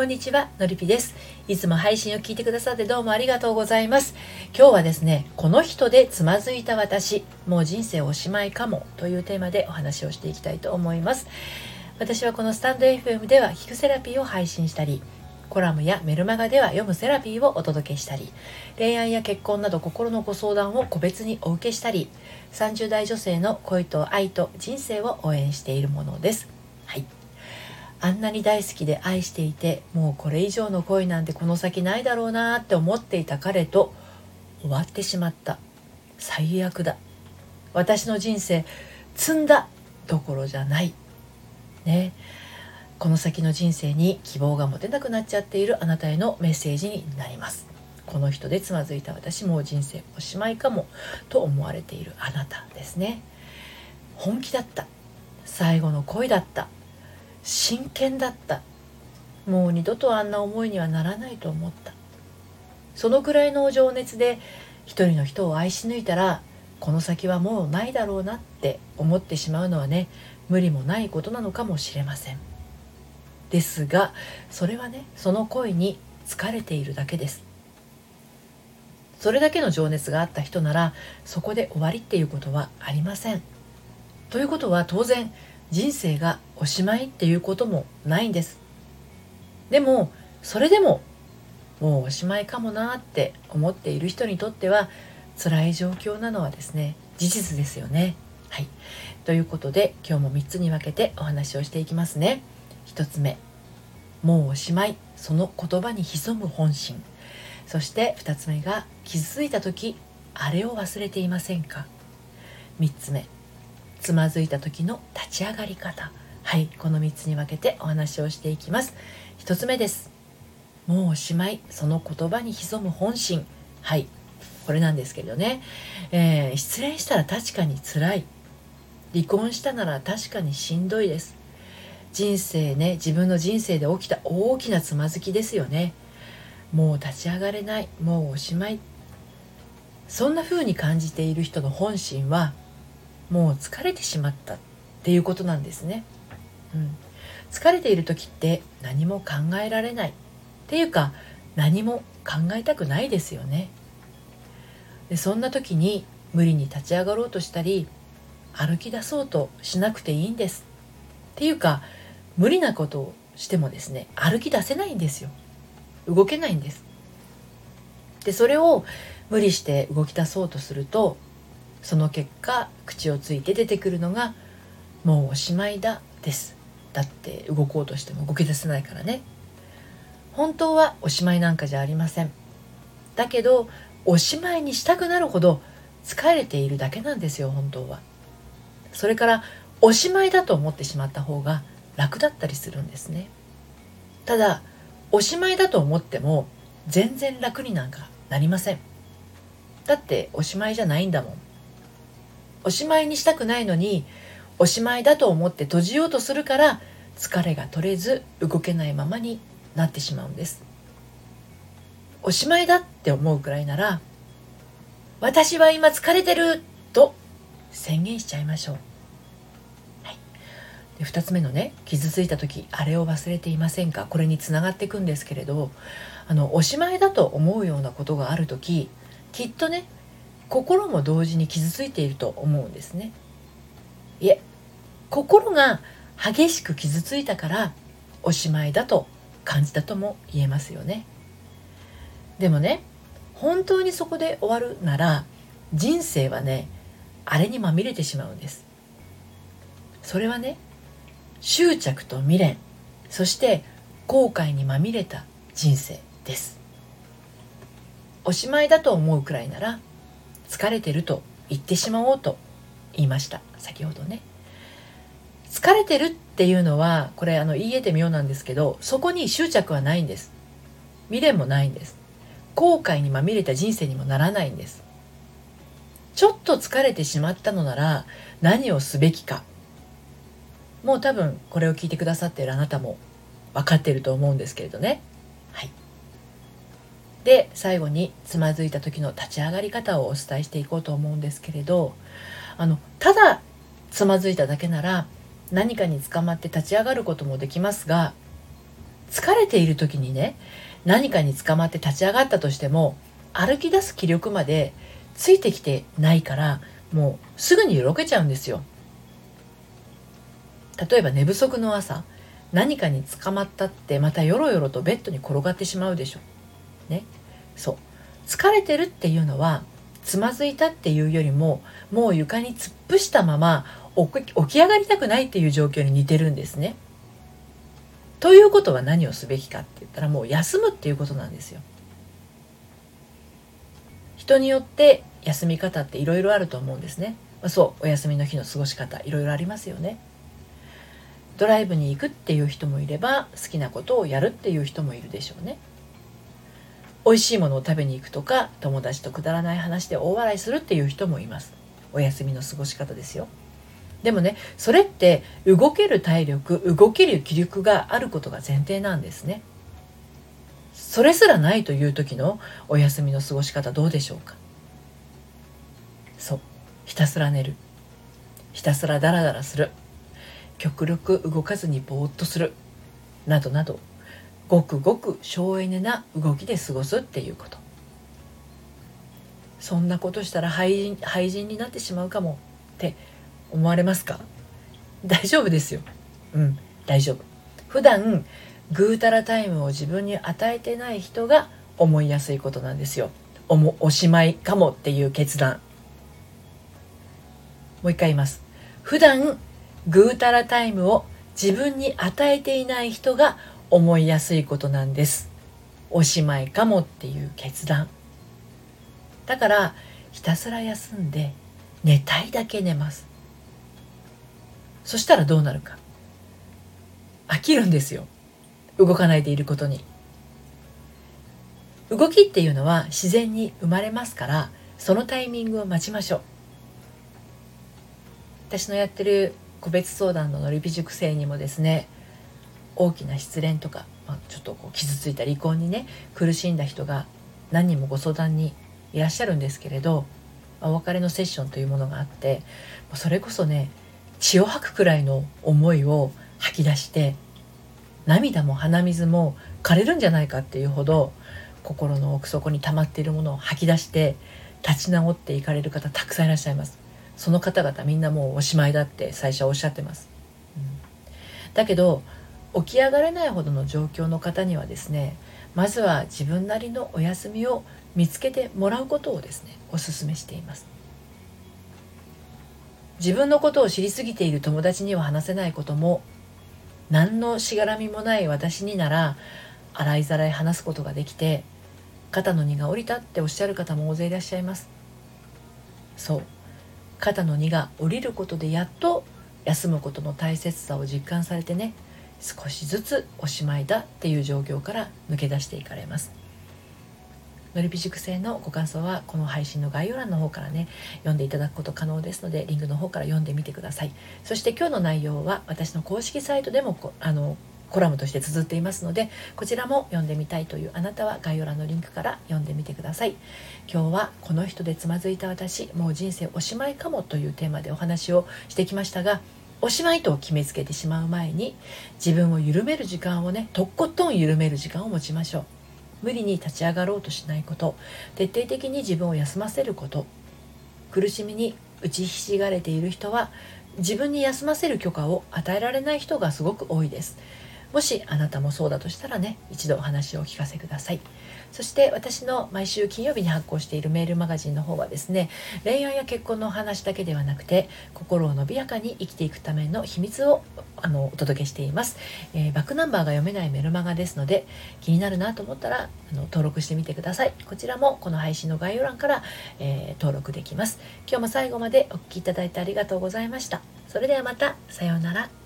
こんにちは、のりぴです。いつも配信を聞いてくださってどうもありがとうございます。今日はですね、この人でつまずいた私、もう人生おしまいかもというテーマでお話をしていきたいと思います。私はこのスタンド FM では聞くセラピーを配信したり、コラムやメルマガでは読むセラピーをお届けしたり、恋愛や結婚など心のご相談を個別にお受けしたり、30代女性の恋と愛と人生を応援しているものです。はい。あんなに大好きで愛していてもうこれ以上の恋なんてこの先ないだろうなって思っていた彼と終わってしまった。最悪だ。私の人生積んだどころじゃない。ね。この先の人生に希望が持てなくなっちゃっているあなたへのメッセージになります。この人でつまずいた私もう人生おしまいかもと思われているあなたですね。本気だった。最後の恋だった。真剣だった。もう二度とあんな思いにはならないと思った。そのくらいの情熱で一人の人を愛し抜いたらこの先はもうないだろうなって思ってしまうのはね無理もないことなのかもしれません。ですがそれはねその恋に疲れているだけです。それだけの情熱があった人ならそこで終わりっていうことはありません。ということは当然人生がおしまいっていうこともないんです。でもそれでももうおしまいかもなって思っている人にとっては辛い状況なのはですね事実ですよね。はい。ということで今日も3つに分けてお話をしていきますね。1つ目もうおしまい。その言葉に潜む本心。そして2つ目が傷ついた時あれを忘れていませんか。3つ目つまずいた時の立ち上がり方。はいこの3つに分けてお話をしていきます。1つ目です。もうおしまい。その言葉に潜む本心。はいこれなんですけどね、えー、失恋したら確かに辛い。離婚したなら確かにしんどいです。人生ね自分の人生で起きた大きなつまずきですよね。もう立ち上がれない。もうおしまい。そんな風に感じている人の本心はもう疲れてしまったっていうことなんですね。うん、疲れている時って何も考えられないっていうか何も考えたくないですよね。でそんな時に無理に立ち上がろうとしたり歩き出そうとしなくていいんです。っていうか無理なことをしてもですね歩き出せないんですよ。動けないんです。でそれを無理して動き出そうとするとその結果口をついて出てくるのが「もうおしまいだ」です。だって動こうとしても動き出せないからね。本当はおしまいなんかじゃありません。だけどおしまいにしたくなるほど疲れているだけなんですよ本当は。それからおしまいだと思ってしまった方が楽だったりするんですね。ただおしまいだと思っても全然楽になんかなりません。だっておしまいじゃないんだもん。おしまいにしたくないのにおしまいだと思って閉じようとするから疲れが取れず動けないままになってしまうんです。おしまいだって思うくらいなら私は今疲れてると宣言しちゃいましょう、はい、で2つ目のね傷ついた時あれを忘れていませんか？これにつながっていくんですけれどあのおしまいだと思うようなことがある時きっとね心も同時に傷ついていると思うんですね。いえ心が激しく傷ついたからおしまいだと感じたとも言えますよね。でもね本当にそこで終わるなら人生はねあれにまみれてしまうんです。それはね執着と未練そして後悔にまみれた人生です。おしまいだと思うくらいなら疲れてると言ってしまおうと言いました。先ほどね。疲れてるっていうのはこれあの言い得て妙なんですけどそこに執着はないんです。未練もないんです。後悔にまみれた人生にもならないんです。ちょっと疲れてしまったのなら何をすべきか。もう多分これを聞いてくださっているあなたも分かってると思うんですけれどね。はい。で最後につまずいた時の立ち上がり方をお伝えしていこうと思うんですけれどあのただつまずいただけなら何かにつかまって立ち上がることもできますが疲れている時にね何かに捕まって立ち上がったとしても歩き出す気力までついてきてないからもうすぐによろけちゃうんですよ。例えば寝不足の朝何かに捕まったってまたよろよろとベッドに転がってしまうでしょ。ねそう疲れてるっていうのはつまずいたっていうよりももう床に突っ伏したまま起き上がりたくないっていう状況に似てるんですね。ということは何をすべきかって言ったらもう休むっていうことなんですよ。人によって休み方っていろいろあると思うんですね。そうお休みの日の過ごし方いろいろありますよね。ドライブに行くっていう人もいれば好きなことをやるっていう人もいるでしょうね。美味しいものを食べに行くとか友達とくだらない話で大笑いするっていう人もいます。お休みの過ごし方ですよ。でもねそれって動ける体力動ける気力があることが前提なんですね。それすらないという時のお休みの過ごし方どうでしょうか。そう。ひたすら寝る。ひたすらダラダラする。極力動かずにぼーっとする。などなど。ごくごく省エネな動きで過ごすっていうこと。そんなことしたら廃人廃人になってしまうかもって思われますか？大丈夫ですよ。うん大丈夫。普段ぐうたらタイムを自分に与えてない人が思いやすいことなんですよ。おもおしまいかもっていう決断。もう一回言います。普段ぐうたらタイムを自分に与えていない人が思いやすいことなんです。おしまいかもっていう決断。だからひたすら休んで寝たいだけ寝ます。そしたらどうなるか。飽きるんですよ。動かないでいることに。動きっていうのは自然に生まれますからそのタイミングを待ちましょう。私のやってる個別相談ののりび塾生にもですね大きな失恋とか、まあ、ちょっとこう傷ついた離婚にね苦しんだ人が何人もご相談にいらっしゃるんですけれど、まあ、お別れのセッションというものがあってそれこそね血を吐くくらいの思いを吐き出して涙も鼻水も枯れるんじゃないかっていうほど心の奥底に溜まっているものを吐き出して立ち直っていかれる方たくさんいらっしゃいます。その方々みんなもうおしまいだって最初はおっしゃってます、うん、だけど起き上がれないほどの状況の方にはですねまずは自分なりのお休みを見つけてもらうことをですねお勧めしています。自分のことを知りすぎている友達には話せないことも何のしがらみもない私になら洗いざらい話すことができて肩の荷が下りたっておっしゃる方も大勢いらっしゃいます。そう。肩の荷が下りることでやっと休むことの大切さを実感されてね少しずつおしまいだっていう状況から抜け出していかれます。のりぴ塾生のご感想はこの配信の概要欄の方からね読んでいただくこと可能ですのでリンクの方から読んでみてください。そして今日の内容は私の公式サイトでもあのコラムとして綴っていますのでこちらも読んでみたいというあなたは概要欄のリンクから読んでみてください。今日はこの人でつまずいた私もう人生おしまいかもというテーマでお話をしてきましたがおしまいと決めつけてしまう前に自分を緩める時間をねとっことん緩める時間を持ちましょう。無理に立ち上がろうとしないこと。徹底的に自分を休ませること。苦しみに打ちひしがれている人は自分に休ませる許可を与えられない人がすごく多いです。もしあなたもそうだとしたらね一度お話をお聞かせください。そして私の毎週金曜日に発行しているメールマガジンの方はですね恋愛や結婚のお話だけではなくて心を伸びやかに生きていくための秘密をあのお届けしています、えー、バックナンバーが読めないメルマガですので気になるなと思ったらあの登録してみてください。こちらもこの配信の概要欄から、えー、登録できます。今日も最後までお聴きいただいてありがとうございました。それではまたさようなら。